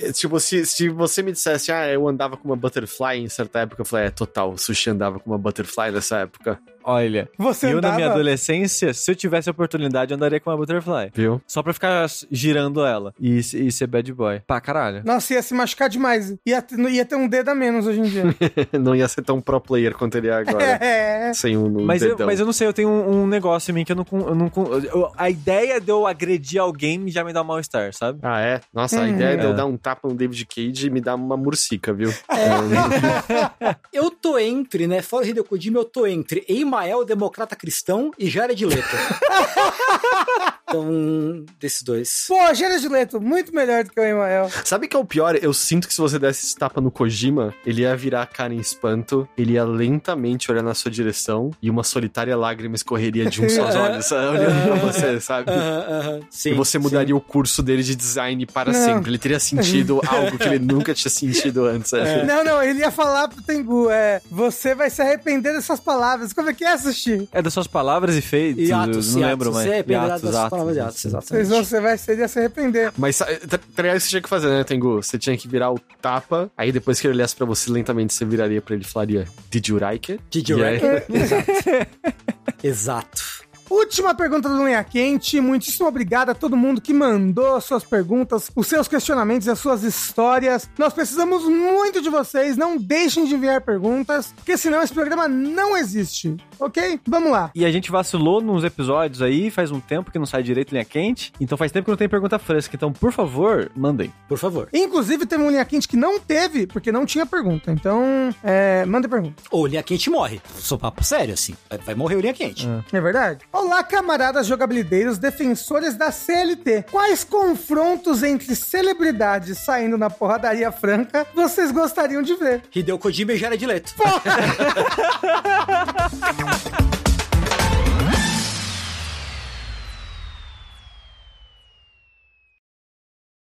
é, Tipo, se, se você me dissesse, ah, eu andava com uma butterfly em certa época, eu falei, é total, o sushi andava com uma butterfly nessa época, Olha, Você eu andava... na minha adolescência, se eu tivesse a oportunidade, eu andaria com uma butterfly. viu? Só pra ficar girando ela. E, e ser bad boy. Pá, caralho. Nossa, ia se machucar demais. Ia, ter- ia ter um dedo a menos hoje em dia. [laughs] Não ia ser tão pro player quanto ele é agora. [laughs] é. Sem um Mas eu, dedão. mas eu não sei, eu tenho um, um negócio em mim que eu não. Eu não eu- a ideia de eu agredir alguém já me dá mal-estar, sabe? Ah, é? Nossa, a Uhum. ideia de eu É. dar um tapa no David Cage me dá uma murcica, viu? [laughs] Eu tô entre, né? Fora o Hideo Kojima, eu tô entre Emael, democrata cristão, e Jared Leto. [laughs] então, desses dois. Pô, Jared Leto, muito melhor do que o Emael. Sabe que é o pior? Eu sinto que se você desse esse tapa no Kojima, ele ia virar a cara em espanto, ele ia lentamente olhar na sua direção e uma solitária lágrima escorreria de um só os olhos, sabe? olhando pra você, sabe? Aham, aham. Sim, e você sim. mudaria o curso dele de design para Não. sempre. Ele teria sentido [laughs] algo que ele nunca tinha sentido antes. sabe? Não, não, ele ia falar pro Tengu, é, você vai se arrepender dessas palavras. Como é que é, Sushi? É das suas palavras e feitos. E eu atos, não e lembro atos. mais. Você é das atos, palavras de atos, exatamente. vão, você vai seria se arrepender. Mas que você tinha que fazer, né, Tengu? Você tinha que virar o tapa, aí depois que ele olhasse pra você lentamente, você viraria pra ele e falaria: Did you like it? Did you like it? [laughs] Exato. Exato. Última pergunta do Linha Quente. Muitíssimo obrigado a todo mundo que mandou suas perguntas, os seus questionamentos e as suas histórias. Nós precisamos muito de vocês. Não deixem de enviar perguntas, porque senão esse programa não existe. Ok? Vamos lá. E a gente vacilou nos episódios aí, faz um tempo que não sai direito linha quente. Então faz tempo que não tem pergunta fresca. Então, por favor, mandem. Por favor. Inclusive, teve um Linha Quente que não teve, porque não tinha pergunta. Então, é, manda pergunta. Ou linha quente morre. Sou papo sério, assim. Vai, morrer o linha quente. É verdade? Olá, camaradas jogabilideiros, defensores da CLT. Quais confrontos entre celebridades saindo na porradaria franca vocês gostariam de ver? Hideo Kojima e Jared Leto. Porra! [laughs]